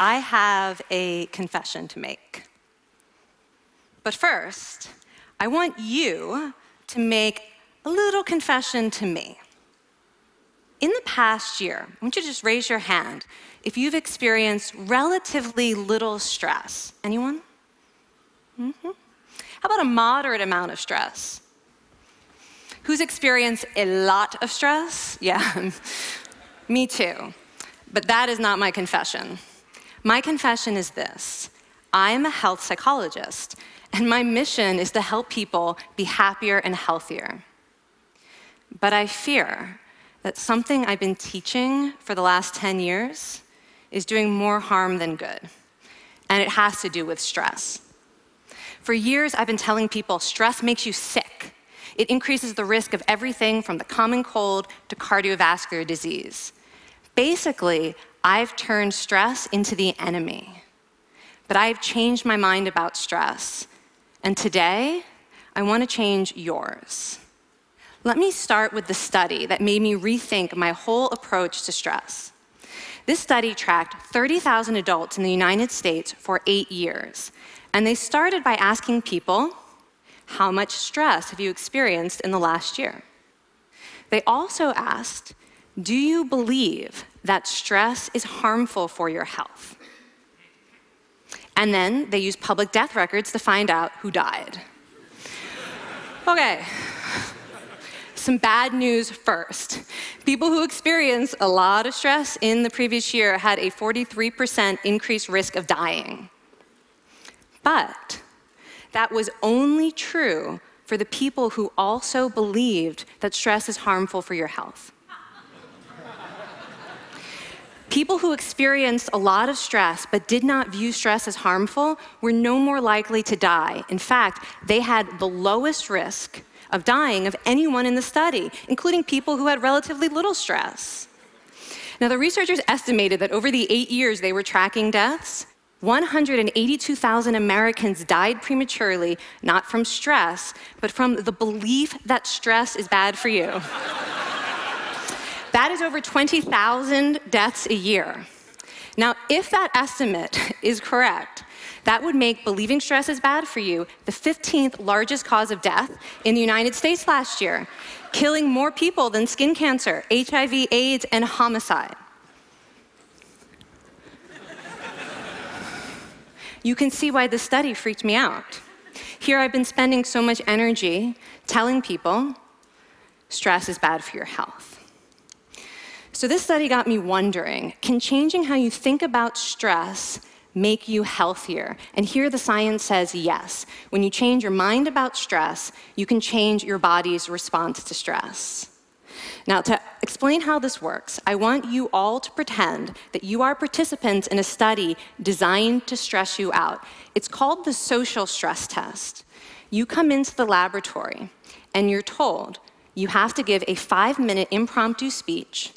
I have a confession to make. But first, I want you to make a little confession to me. In the past year, I want you to just raise your hand if you've experienced relatively little stress. Anyone? Mm -hmm. How about a moderate amount of stress? Who's experienced a lot of stress? Yeah, me too. But that is not my confession. My confession is this I am a health psychologist, and my mission is to help people be happier and healthier. But I fear that something I've been teaching for the last 10 years is doing more harm than good, and it has to do with stress. For years, I've been telling people stress makes you sick. It increases the risk of everything from the common cold to cardiovascular disease. Basically, I've turned stress into the enemy. But I've changed my mind about stress. And today, I want to change yours. Let me start with the study that made me rethink my whole approach to stress. This study tracked 30,000 adults in the United States for eight years. And they started by asking people, how much stress have you experienced in the last year? They also asked, do you believe that stress is harmful for your health? And then they used public death records to find out who died. Okay, some bad news first. People who experienced a lot of stress in the previous year had a 43% increased risk of dying. But that was only true for the people who also believed that stress is harmful for your health. People who experienced a lot of stress but did not view stress as harmful were no more likely to die. In fact, they had the lowest risk of dying of anyone in the study, including people who had relatively little stress. Now, the researchers estimated that over the eight years they were tracking deaths, 182,000 Americans died prematurely, not from stress, but from the belief that stress is bad for you. that is over 20,000 deaths a year. Now, if that estimate is correct, that would make believing stress is bad for you the 15th largest cause of death in the United States last year, killing more people than skin cancer, HIV, AIDS, and homicide. you can see why this study freaked me out. Here I've been spending so much energy telling people stress is bad for your health. So this study got me wondering, can changing how you think about stress make you healthier? And here the science says yes. When you change your mind about stress, you can change your body's response to stress. Now, to explain how this works, I want you all to pretend that you are participants in a study designed to stress you out. It's called the social stress test. You come into the laboratory and you're told you have to give a five-minute impromptu speech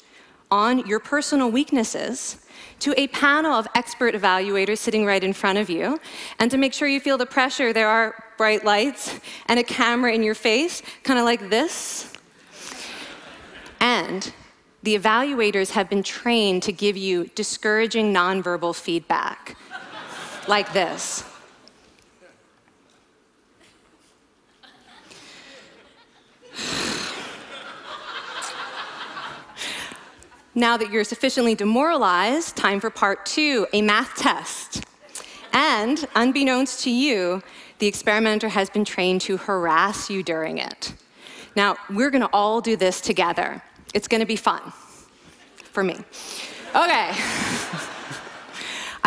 on your personal weaknesses to a panel of expert evaluators sitting right in front of you. And to make sure you feel the pressure, there are bright lights and a camera in your face, kind of like this. And the evaluators have been trained to give you discouraging nonverbal feedback, like this. Now that you're sufficiently demoralized, time for part two, a math test. And unbeknownst to you, the experimenter has been trained to harass you during it. Now, we're gonna all do this together. It's gonna be fun for me. Okay.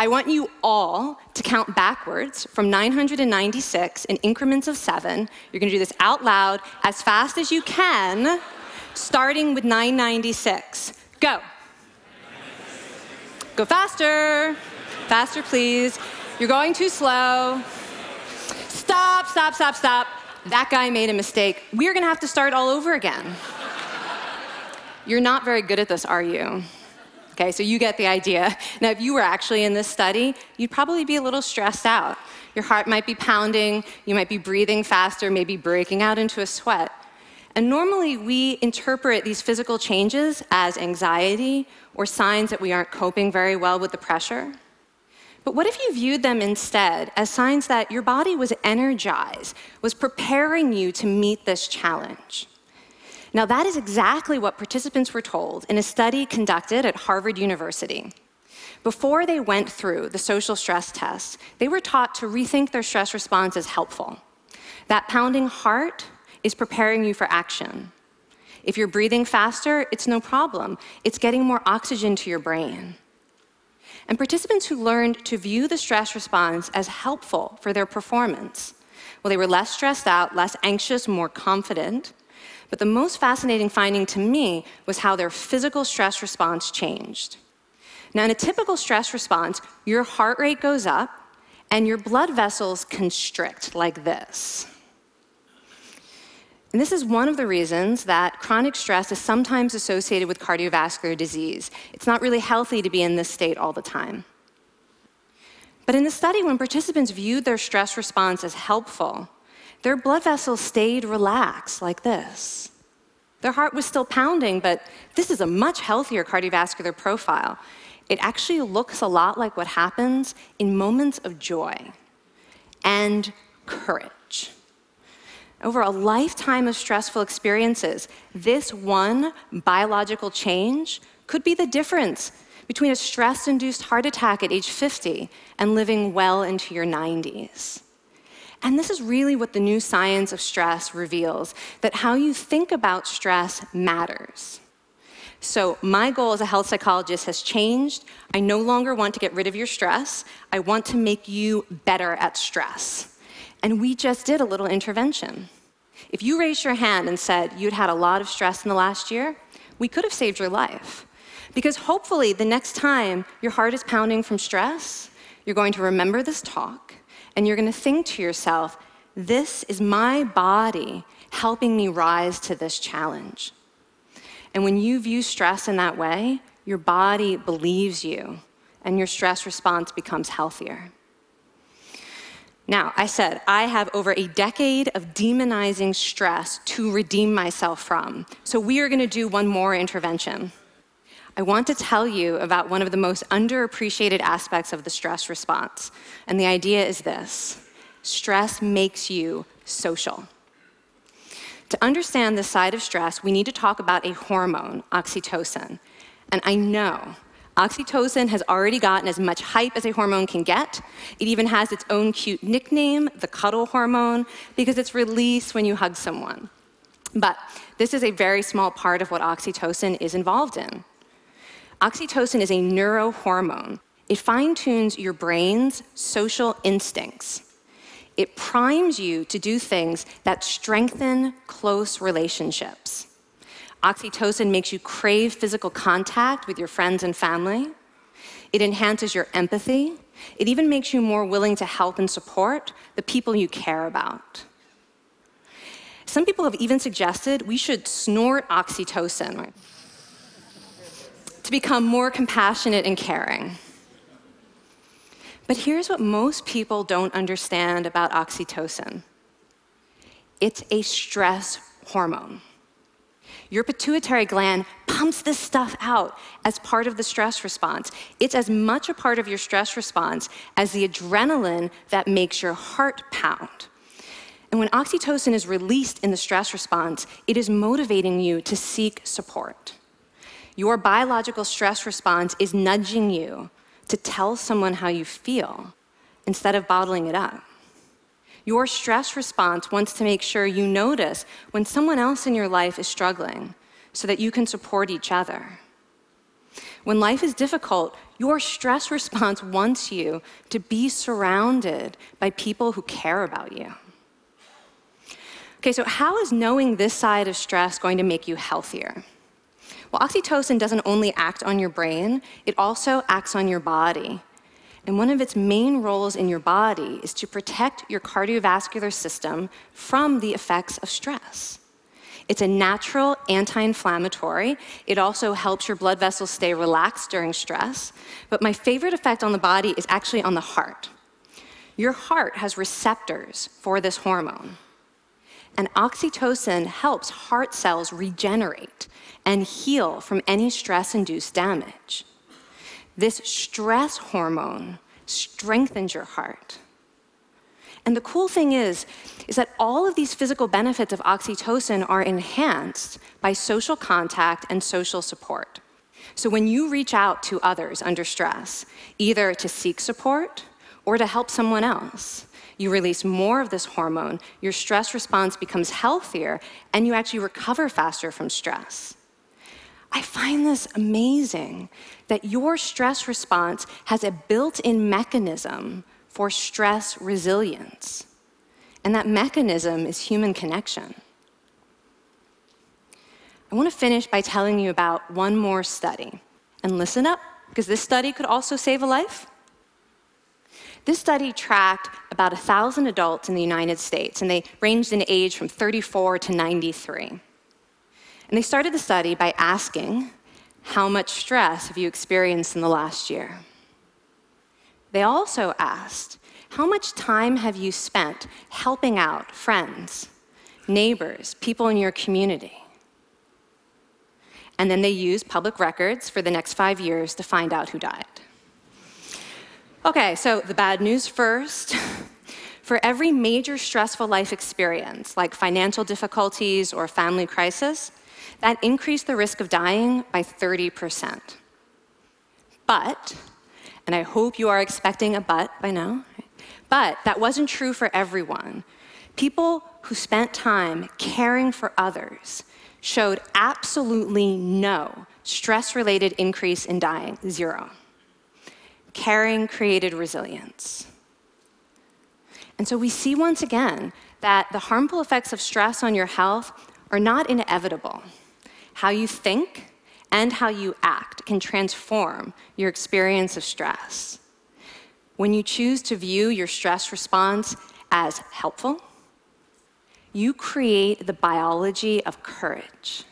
I want you all to count backwards from 996 in increments of seven. You're gonna do this out loud as fast as you can, starting with 996. Go. Go faster. Faster, please. You're going too slow. Stop, stop, stop, stop. That guy made a mistake. We're gonna have to start all over again. You're not very good at this, are you? Okay, so you get the idea. Now, if you were actually in this study, you'd probably be a little stressed out. Your heart might be pounding, you might be breathing faster, maybe breaking out into a sweat. And normally we interpret these physical changes as anxiety or signs that we aren't coping very well with the pressure. But what if you viewed them instead as signs that your body was energized, was preparing you to meet this challenge? Now, that is exactly what participants were told in a study conducted at Harvard University. Before they went through the social stress test, they were taught to rethink their stress response as helpful. That pounding heart is preparing you for action. If you're breathing faster, it's no problem. It's getting more oxygen to your brain. And participants who learned to view the stress response as helpful for their performance, well, they were less stressed out, less anxious, more confident. But the most fascinating finding to me was how their physical stress response changed. Now, in a typical stress response, your heart rate goes up and your blood vessels constrict like this. And this is one of the reasons that chronic stress is sometimes associated with cardiovascular disease. It's not really healthy to be in this state all the time. But in the study, when participants viewed their stress response as helpful, their blood vessels stayed relaxed like this. Their heart was still pounding, but this is a much healthier cardiovascular profile. It actually looks a lot like what happens in moments of joy and courage. Over a lifetime of stressful experiences, this one biological change could be the difference between a stress induced heart attack at age 50 and living well into your 90s. And this is really what the new science of stress reveals that how you think about stress matters. So, my goal as a health psychologist has changed. I no longer want to get rid of your stress, I want to make you better at stress. And we just did a little intervention. If you raised your hand and said you'd had a lot of stress in the last year, we could have saved your life. Because hopefully, the next time your heart is pounding from stress, you're going to remember this talk and you're going to think to yourself, this is my body helping me rise to this challenge. And when you view stress in that way, your body believes you and your stress response becomes healthier. Now, I said, I have over a decade of demonizing stress to redeem myself from. So we are going to do one more intervention. I want to tell you about one of the most underappreciated aspects of the stress response. And the idea is this stress makes you social. To understand this side of stress, we need to talk about a hormone, oxytocin. And I know Oxytocin has already gotten as much hype as a hormone can get. It even has its own cute nickname, the cuddle hormone, because it's released when you hug someone. But this is a very small part of what oxytocin is involved in. Oxytocin is a neurohormone. It fine tunes your brain's social instincts. It primes you to do things that strengthen close relationships. Oxytocin makes you crave physical contact with your friends and family. It enhances your empathy. It even makes you more willing to help and support the people you care about. Some people have even suggested we should snort oxytocin right, to become more compassionate and caring. But here's what most people don't understand about oxytocin it's a stress hormone. Your pituitary gland pumps this stuff out as part of the stress response. It's as much a part of your stress response as the adrenaline that makes your heart pound. And when oxytocin is released in the stress response, it is motivating you to seek support. Your biological stress response is nudging you to tell someone how you feel instead of bottling it up. Your stress response wants to make sure you notice when someone else in your life is struggling so that you can support each other. When life is difficult, your stress response wants you to be surrounded by people who care about you. Okay, so how is knowing this side of stress going to make you healthier? Well, oxytocin doesn't only act on your brain, it also acts on your body. And one of its main roles in your body is to protect your cardiovascular system from the effects of stress. It's a natural anti inflammatory. It also helps your blood vessels stay relaxed during stress. But my favorite effect on the body is actually on the heart. Your heart has receptors for this hormone. And oxytocin helps heart cells regenerate and heal from any stress induced damage. This stress hormone strengthens your heart. And the cool thing is, is that all of these physical benefits of oxytocin are enhanced by social contact and social support. So when you reach out to others under stress, either to seek support or to help someone else, you release more of this hormone, your stress response becomes healthier, and you actually recover faster from stress. I find this amazing that your stress response has a built in mechanism for stress resilience. And that mechanism is human connection. I want to finish by telling you about one more study. And listen up, because this study could also save a life. This study tracked about 1,000 adults in the United States, and they ranged in age from 34 to 93. And they started the study by asking, How much stress have you experienced in the last year? They also asked, How much time have you spent helping out friends, neighbors, people in your community? And then they used public records for the next five years to find out who died. Okay, so the bad news first. For every major stressful life experience, like financial difficulties or family crisis, that increased the risk of dying by 30%. But, and I hope you are expecting a but by now, but that wasn't true for everyone. People who spent time caring for others showed absolutely no stress related increase in dying, zero. Caring created resilience. And so we see once again that the harmful effects of stress on your health are not inevitable. How you think and how you act can transform your experience of stress. When you choose to view your stress response as helpful, you create the biology of courage.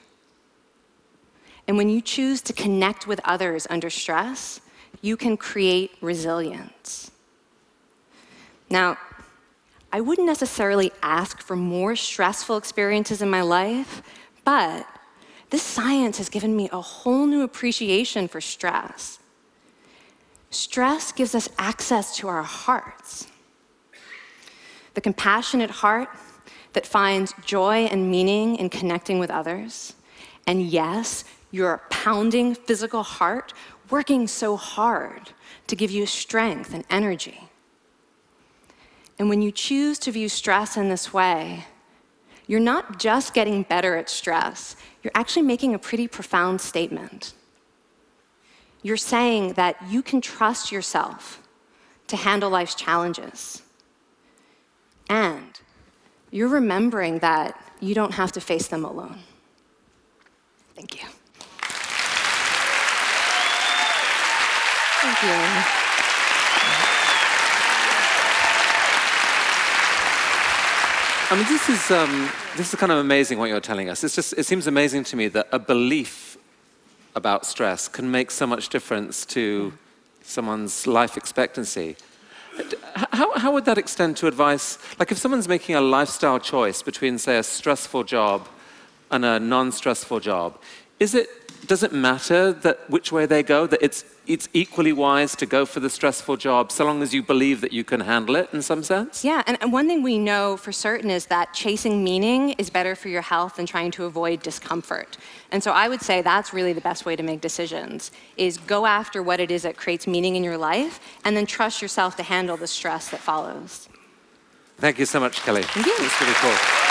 And when you choose to connect with others under stress, you can create resilience. Now, I wouldn't necessarily ask for more stressful experiences in my life, but this science has given me a whole new appreciation for stress. Stress gives us access to our hearts. The compassionate heart that finds joy and meaning in connecting with others. And yes, your pounding physical heart working so hard to give you strength and energy. And when you choose to view stress in this way, you're not just getting better at stress, you're actually making a pretty profound statement. You're saying that you can trust yourself to handle life's challenges. And you're remembering that you don't have to face them alone. Thank you. Thank you. I mean, this is, um, this is kind of amazing what you're telling us. It's just, it seems amazing to me that a belief about stress can make so much difference to someone's life expectancy. How, how would that extend to advice? Like if someone's making a lifestyle choice between, say, a stressful job and a non-stressful job, is it, does it matter that which way they go, that it's, it's equally wise to go for the stressful job so long as you believe that you can handle it in some sense? Yeah, and, and one thing we know for certain is that chasing meaning is better for your health than trying to avoid discomfort. And so I would say that's really the best way to make decisions, is go after what it is that creates meaning in your life, and then trust yourself to handle the stress that follows. Thank you so much, Kelly. Thank you. It's really cool.